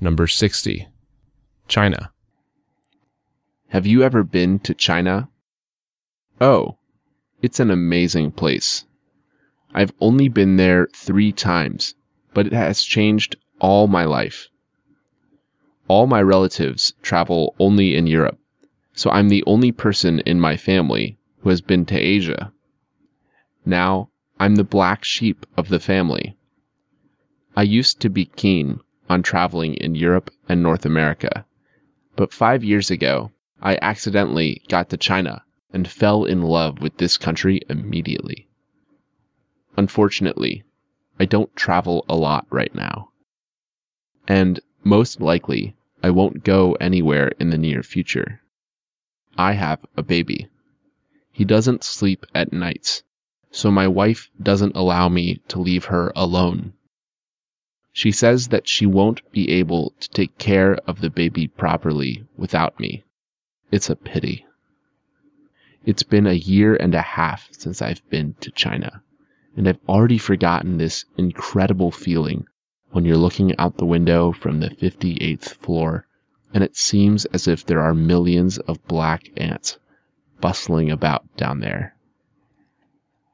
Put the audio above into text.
Number 60. China. Have you ever been to China? Oh, it's an amazing place. I've only been there three times, but it has changed all my life. All my relatives travel only in Europe, so I'm the only person in my family who has been to Asia. Now, I'm the black sheep of the family. I used to be keen on traveling in Europe and North America, but five years ago, I accidentally got to China and fell in love with this country immediately. Unfortunately, I don't travel a lot right now. And most likely, I won't go anywhere in the near future. I have a baby. He doesn't sleep at nights, so my wife doesn't allow me to leave her alone. She says that she won't be able to take care of the baby properly without me. It's a pity. It's been a year and a half since I've been to China, and I've already forgotten this incredible feeling when you're looking out the window from the 58th floor and it seems as if there are millions of black ants bustling about down there.